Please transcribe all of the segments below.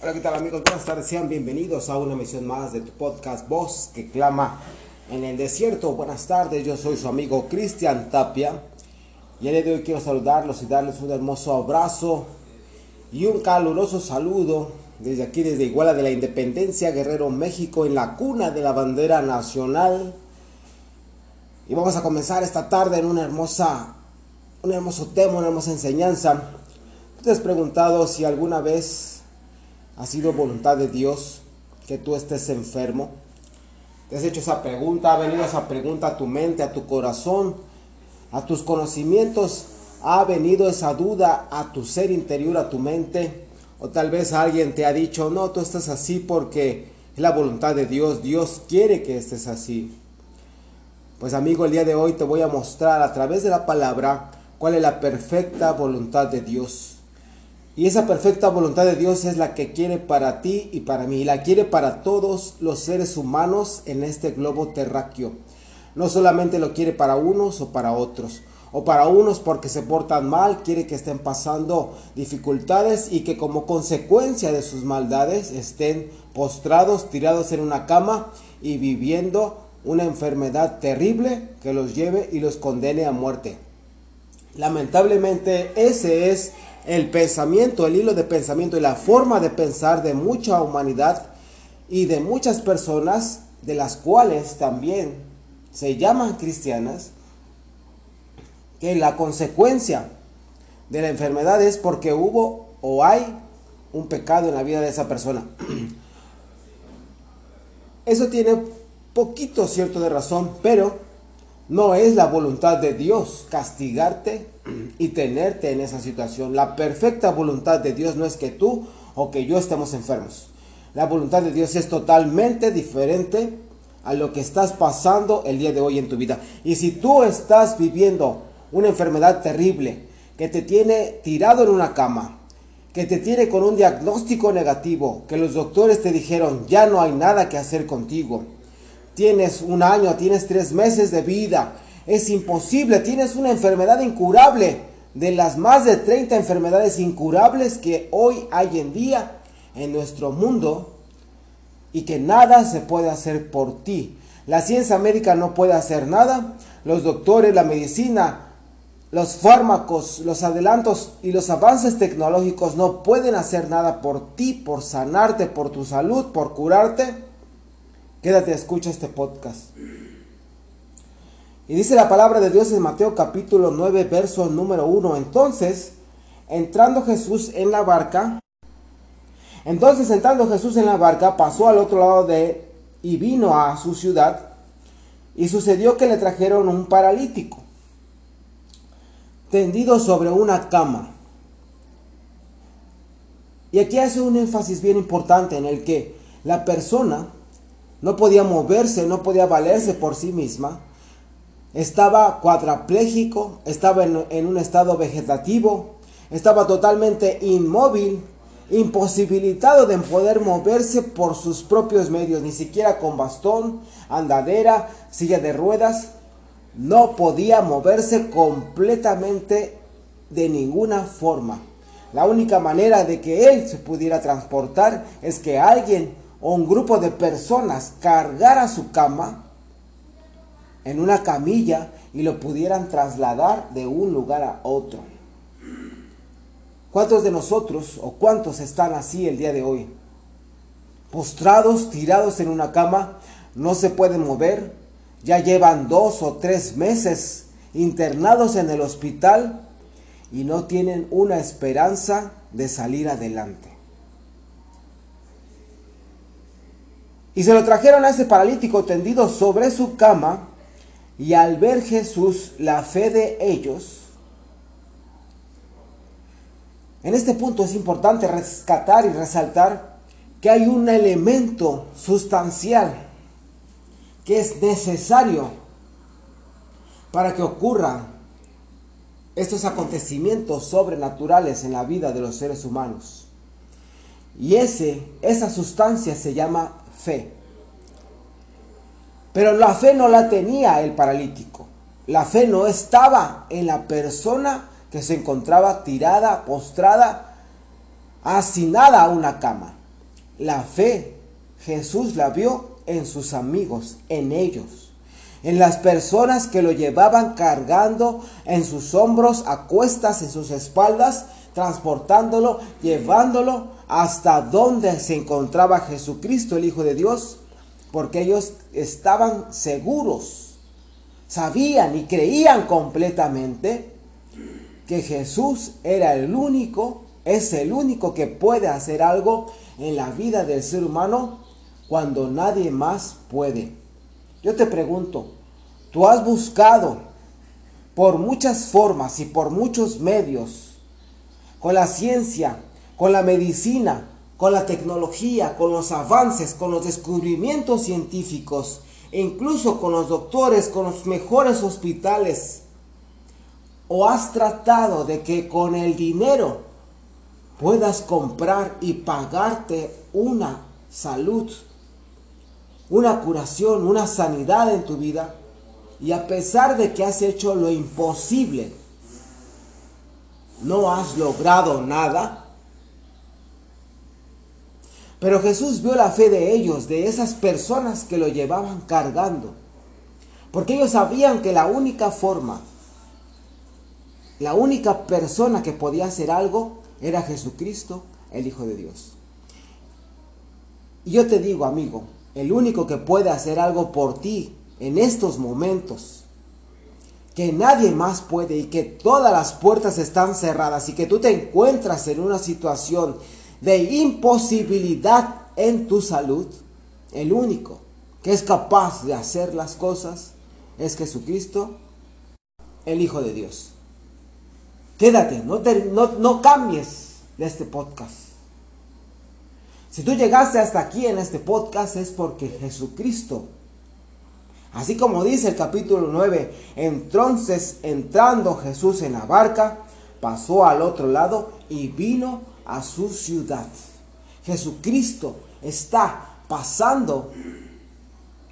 Hola, ¿qué tal amigos? Buenas tardes, sean bienvenidos a una emisión más de tu podcast Voz que clama en el desierto. Buenas tardes, yo soy su amigo Cristian Tapia y el día de hoy quiero saludarlos y darles un hermoso abrazo y un caluroso saludo desde aquí, desde Iguala de la Independencia, Guerrero, México, en la cuna de la bandera nacional. Y vamos a comenzar esta tarde en una hermosa, un hermoso tema, una hermosa enseñanza. ¿Te has preguntado si alguna vez ha sido voluntad de Dios que tú estés enfermo? ¿Te has hecho esa pregunta? ¿Ha venido esa pregunta a tu mente, a tu corazón, a tus conocimientos? ¿Ha venido esa duda a tu ser interior, a tu mente? O tal vez alguien te ha dicho, no, tú estás así porque es la voluntad de Dios, Dios quiere que estés así. Pues amigo, el día de hoy te voy a mostrar a través de la palabra cuál es la perfecta voluntad de Dios. Y esa perfecta voluntad de Dios es la que quiere para ti y para mí. Y la quiere para todos los seres humanos en este globo terráqueo. No solamente lo quiere para unos o para otros. O para unos porque se portan mal, quiere que estén pasando dificultades y que como consecuencia de sus maldades estén postrados, tirados en una cama y viviendo una enfermedad terrible que los lleve y los condene a muerte. Lamentablemente ese es el pensamiento, el hilo de pensamiento y la forma de pensar de mucha humanidad y de muchas personas, de las cuales también se llaman cristianas, que la consecuencia de la enfermedad es porque hubo o hay un pecado en la vida de esa persona. Eso tiene poquito cierto de razón, pero no es la voluntad de Dios castigarte y tenerte en esa situación. La perfecta voluntad de Dios no es que tú o que yo estemos enfermos. La voluntad de Dios es totalmente diferente a lo que estás pasando el día de hoy en tu vida. Y si tú estás viviendo una enfermedad terrible que te tiene tirado en una cama, que te tiene con un diagnóstico negativo, que los doctores te dijeron ya no hay nada que hacer contigo, tienes un año, tienes tres meses de vida, es imposible, tienes una enfermedad incurable, de las más de 30 enfermedades incurables que hoy hay en día en nuestro mundo y que nada se puede hacer por ti. La ciencia médica no puede hacer nada, los doctores, la medicina, los fármacos, los adelantos y los avances tecnológicos no pueden hacer nada por ti, por sanarte, por tu salud, por curarte. Quédate, escucha este podcast. Y dice la palabra de Dios en Mateo capítulo 9, verso número 1. Entonces, entrando Jesús en la barca, entonces entrando Jesús en la barca, pasó al otro lado de y vino a su ciudad. Y sucedió que le trajeron un paralítico, tendido sobre una cama. Y aquí hace un énfasis bien importante en el que la persona no podía moverse, no podía valerse por sí misma, estaba cuadraplégico, estaba en, un estado vegetativo, estaba totalmente inmóvil, imposibilitado de poder moverse por sus propios medios, ni siquiera con bastón, andadera, silla de ruedas, no podía moverse completamente de ninguna forma. La única manera de que él se pudiera transportar es que alguien o un grupo de personas cargara su cama en una camilla y lo pudieran trasladar de un lugar a otro. ¿Cuántos de nosotros o cuántos están así el día de hoy? Postrados, tirados en una cama, no se pueden mover, ya llevan dos o tres meses internados en el hospital y no tienen una esperanza de salir adelante. Y se lo trajeron a ese paralítico tendido sobre su cama. Y al ver Jesús la fe de ellos, en este punto es importante rescatar y resaltar que hay un elemento sustancial que es necesario para que ocurran estos acontecimientos sobrenaturales en la vida de los seres humanos. Y ese, esa sustancia se llama fe. Pero la fe no la tenía el paralítico. La fe no estaba en la persona que se encontraba tirada, postrada, hacinada a una cama. la fe Jesús la vio en sus amigos, en ellos, en las personas que lo llevaban cargando en sus hombros, a cuestas en sus espaldas, transportándolo, llevándolo hasta donde se encontraba Jesucristo, el Hijo de Dios, porque ellos estaban seguros, sabían y creían completamente que Jesús era el único, es el único que puede hacer algo en la vida del ser humano cuando nadie más puede. Yo te pregunto, ¿tú has buscado por muchas formas y por muchos medios, con la ciencia, con la medicina, con la tecnología, con los avances, con los descubrimientos científicos, e incluso con los doctores, con los mejores hospitales? ¿O has tratado de que con el dinero puedas comprar y pagarte una salud una curación, una sanidad en tu vida. Y a pesar de que has hecho lo imposible, no has logrado nada. Pero Jesús vio la fe de ellos, de esas personas que lo llevaban cargando. Porque ellos sabían que la única forma, la única persona que podía hacer algo era Jesucristo, el Hijo de Dios. Y yo te digo, amigo, el único que puede hacer algo por ti en estos momentos, que nadie más puede y que todas las puertas están cerradas y que tú te encuentras en una situación de imposibilidad en tu salud, el único que es capaz de hacer las cosas es Jesucristo, el Hijo de Dios. Quédate, no, no, no cambies de este podcast. Si tú llegaste hasta aquí en este podcast es porque Jesucristo, así como dice el capítulo 9, entonces entrando Jesús en la barca, pasó al otro lado y vino a su ciudad. Jesucristo está pasando,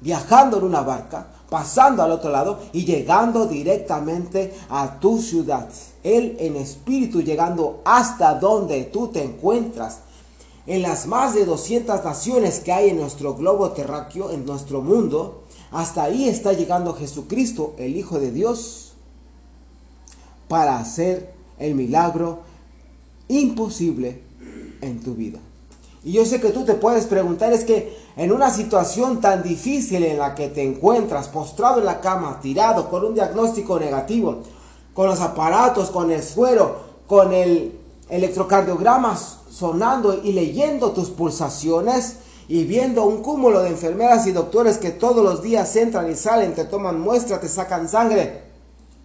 viajando en una barca, pasando al otro lado y llegando directamente a tu ciudad. Él en espíritu llegando hasta donde tú te encuentras en las más de 200 naciones que hay en nuestro globo terráqueo, en nuestro mundo, hasta ahí está llegando Jesucristo, el Hijo de Dios, para hacer el milagro imposible en tu vida. Y yo sé que tú te puedes preguntar, es que en una situación tan difícil en la que te encuentras, postrado en la cama, tirado, con un diagnóstico negativo, con los aparatos, con el suero, con el electrocardiograma sonando y leyendo tus pulsaciones y viendo un cúmulo de enfermeras y doctores que todos los días entran y salen, te toman muestra, te sacan sangre,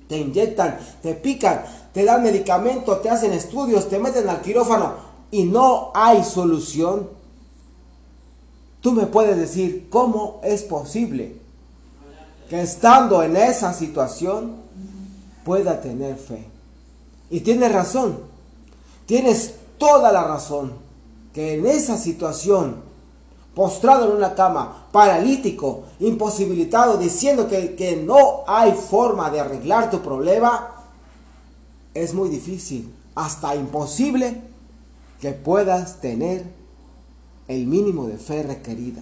te inyectan, te pican, te dan medicamento, te hacen estudios, te meten al quirófano y no hay solución. Tú me puedes decir cómo es posible que estando en esa situación pueda tener fe. Y tienes razón. Tienes toda la razón que en esa situación, postrado en una cama, paralítico, imposibilitado, diciendo que, que no hay forma de arreglar tu problema, es muy difícil, hasta imposible que puedas tener el mínimo de fe requerida.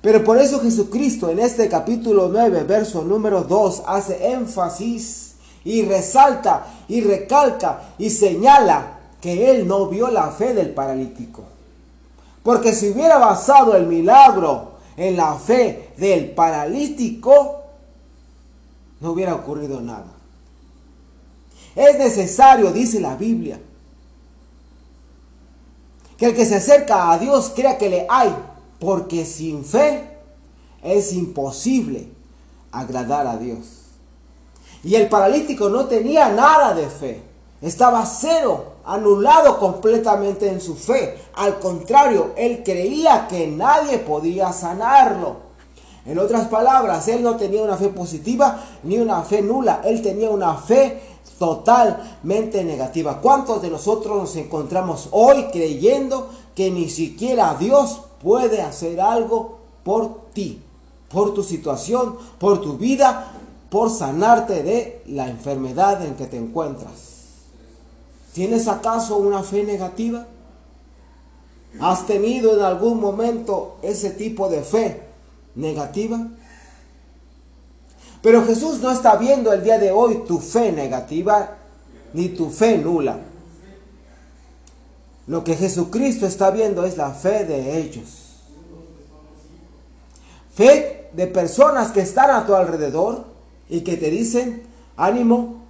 Pero por eso Jesucristo en este capítulo 9, verso número 2, hace énfasis y resalta y recalca y señala que él no vio la fe del paralítico. Porque si hubiera basado el milagro en la fe del paralítico, no hubiera ocurrido nada. Es necesario, dice la Biblia, que el que se acerca a Dios crea que le hay, porque sin fe es imposible agradar a Dios. Y el paralítico no tenía nada de fe. Estaba cero, anulado completamente en su fe. Al contrario, él creía que nadie podía sanarlo. En otras palabras, él no tenía una fe positiva ni una fe nula. Él tenía una fe totalmente negativa. ¿Cuántos de nosotros nos encontramos hoy creyendo que ni siquiera Dios puede hacer algo por ti, por tu situación, por tu vida, por sanarte de la enfermedad en que te encuentras. ¿Tienes acaso una fe negativa? ¿Has tenido en algún momento ese tipo de fe negativa? Pero Jesús no está viendo el día de hoy tu fe negativa ni tu fe nula. Lo que Jesucristo está viendo es la fe de ellos. Fe de personas que están a tu alrededor y que te dicen, ánimo,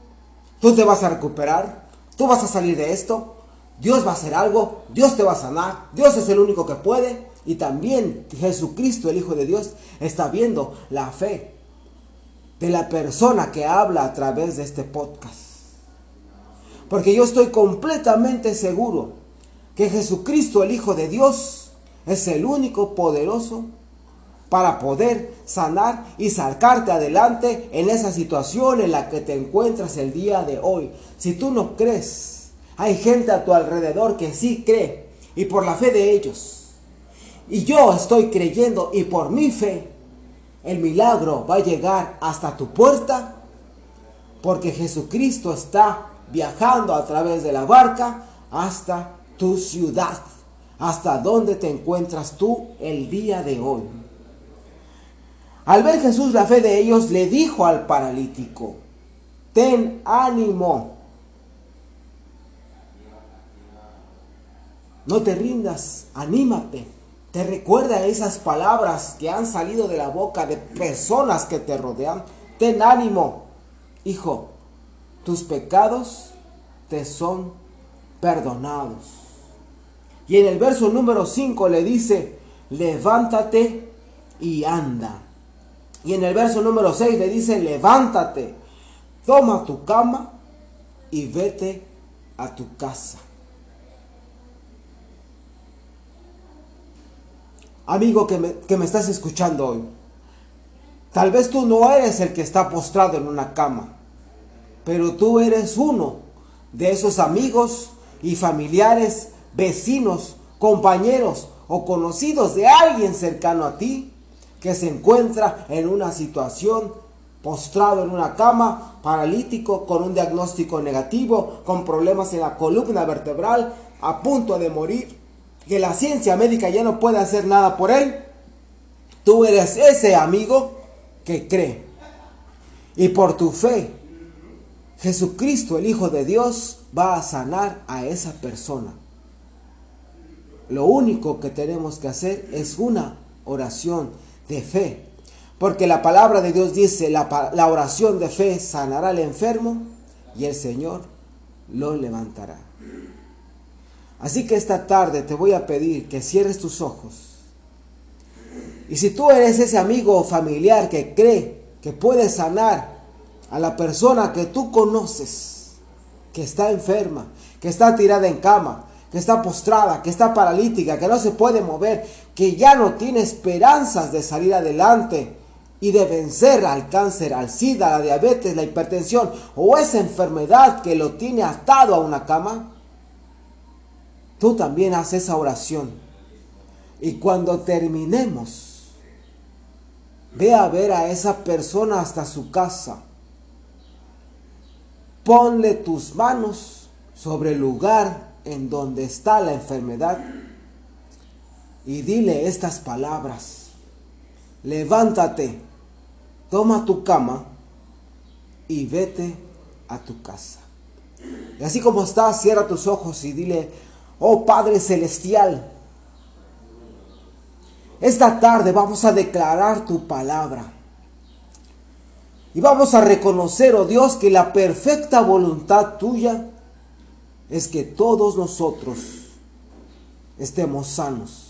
tú te vas a recuperar, tú vas a salir de esto, Dios va a hacer algo, Dios te va a sanar, Dios es el único que puede. Y también Jesucristo, el Hijo de Dios, está viendo la fe de la persona que habla a través de este podcast. Porque yo estoy completamente seguro que Jesucristo, el Hijo de Dios, es el único poderoso para poder sanar y sacarte adelante en esa situación en la que te encuentras el día de hoy. Si tú no crees, hay gente a tu alrededor que sí cree y por la fe de ellos. Y yo estoy creyendo y por mi fe el milagro va a llegar hasta tu puerta porque Jesucristo está viajando a través de la barca hasta tu ciudad, hasta donde te encuentras tú el día de hoy. Al ver Jesús la fe de ellos, le dijo al paralítico, ten ánimo, no te rindas, anímate. Te recuerda esas palabras que han salido de la boca de personas que te rodean. Ten ánimo, hijo, tus pecados te son perdonados. Y en el verso número 5 le dice, levántate y anda. Y en el verso número 6 le dice, levántate, toma tu cama y vete a tu casa. amigo que me, estás escuchando hoy. Tal vez tú no eres el que está postrado en una cama, pero tú eres uno de esos amigos y familiares, vecinos, compañeros o conocidos de alguien cercano a ti que se encuentra en una situación postrado en una cama, paralítico, con un diagnóstico negativo, con problemas en la columna vertebral, a punto de morir que la ciencia médica ya no puede hacer nada por él, tú eres ese amigo que cree. Y por tu fe, Jesucristo, el Hijo de Dios, va a sanar a esa persona. Lo único que tenemos que hacer es una oración de fe. Porque la palabra de Dios dice, la, la oración de fe sanará al enfermo y el Señor lo levantará. Así que esta tarde te voy a pedir que cierres tus ojos. Y si tú eres ese amigo o familiar que cree que puede sanar a la persona que tú conoces, que está enferma, que está tirada en cama, que está postrada, que está paralítica, que no se puede mover, que ya no tiene esperanzas de salir adelante y de vencer al cáncer, al SIDA, la diabetes, la hipertensión o esa enfermedad que lo tiene atado a una cama, tú también haz esa oración. Y cuando terminemos, ve a ver a esa persona hasta su casa. Ponle tus manos sobre el lugar en donde está la enfermedad y dile estas palabras. Levántate, toma tu cama y vete a tu casa. Y así como estás, cierra tus ojos y dile, Oh Padre Celestial, esta tarde vamos a declarar tu palabra. Y vamos a reconocer, oh Dios, que la perfecta voluntad tuya es que todos nosotros estemos sanos.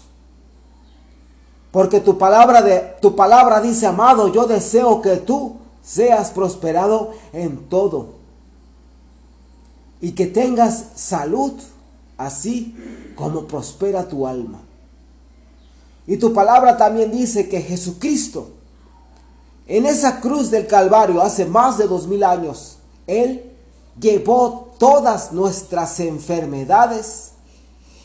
Porque tu palabra, de, tu palabra dice, amado, yo deseo que tú seas prosperado en todo. Y que tengas salud así como prospera tu alma. Y tu palabra también dice que Jesucristo, en esa cruz del Calvario hace más de dos mil años, Él llevó todas nuestras enfermedades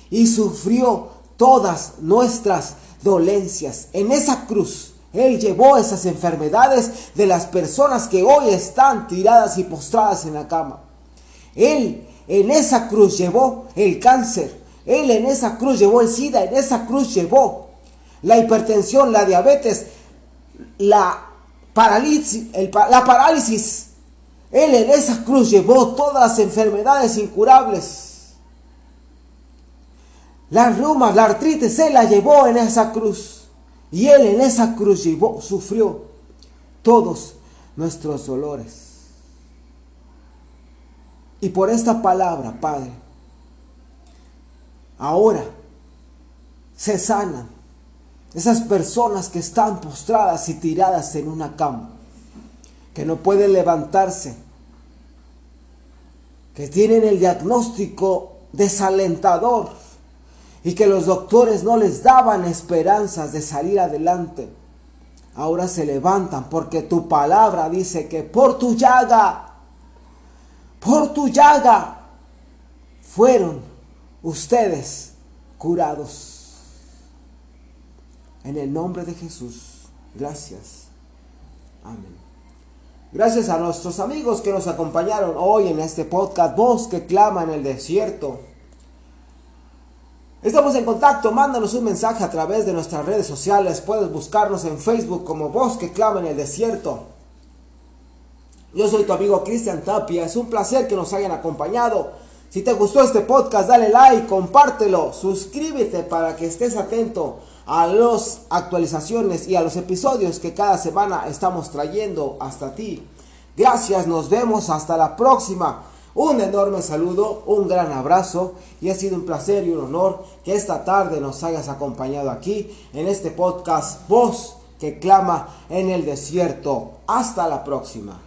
y sufrió todas nuestras dolencias. En esa cruz, Él llevó esas enfermedades de las personas que hoy están tiradas y postradas en la cama. Él en esa cruz llevó el cáncer, Él en esa cruz llevó el SIDA, en esa cruz llevó la hipertensión, la diabetes, la parálisis, la parálisis. Él en esa cruz llevó todas las enfermedades incurables. Las rumas, la artritis, Él la llevó en esa cruz. Y Él en esa cruz llevó, sufrió todos nuestros dolores. Y por esta palabra, Padre, ahora se sanan esas personas que están postradas y tiradas en una cama, que no pueden levantarse, que tienen el diagnóstico desalentador y que los doctores no les daban esperanzas de salir adelante. Ahora se levantan porque tu palabra dice que por tu llaga por tu llaga fueron ustedes curados. En el nombre de Jesús, gracias. Amén. Gracias a nuestros amigos que nos acompañaron hoy en este podcast, Voz que clama en el desierto. Estamos en contacto, mándanos un mensaje a través de nuestras redes sociales. Puedes buscarnos en Facebook como Voz que clama en el desierto. Yo soy tu amigo Cristian Tapia. Es un placer que nos hayan acompañado. Si te gustó este podcast, dale like, compártelo, suscríbete para que estés atento a las actualizaciones y a los episodios que cada semana estamos trayendo hasta ti. Gracias, nos vemos hasta la próxima. Un enorme saludo, un gran abrazo y ha sido un placer y un honor que esta tarde nos hayas acompañado aquí en este podcast Voz que clama en el desierto. Hasta la próxima.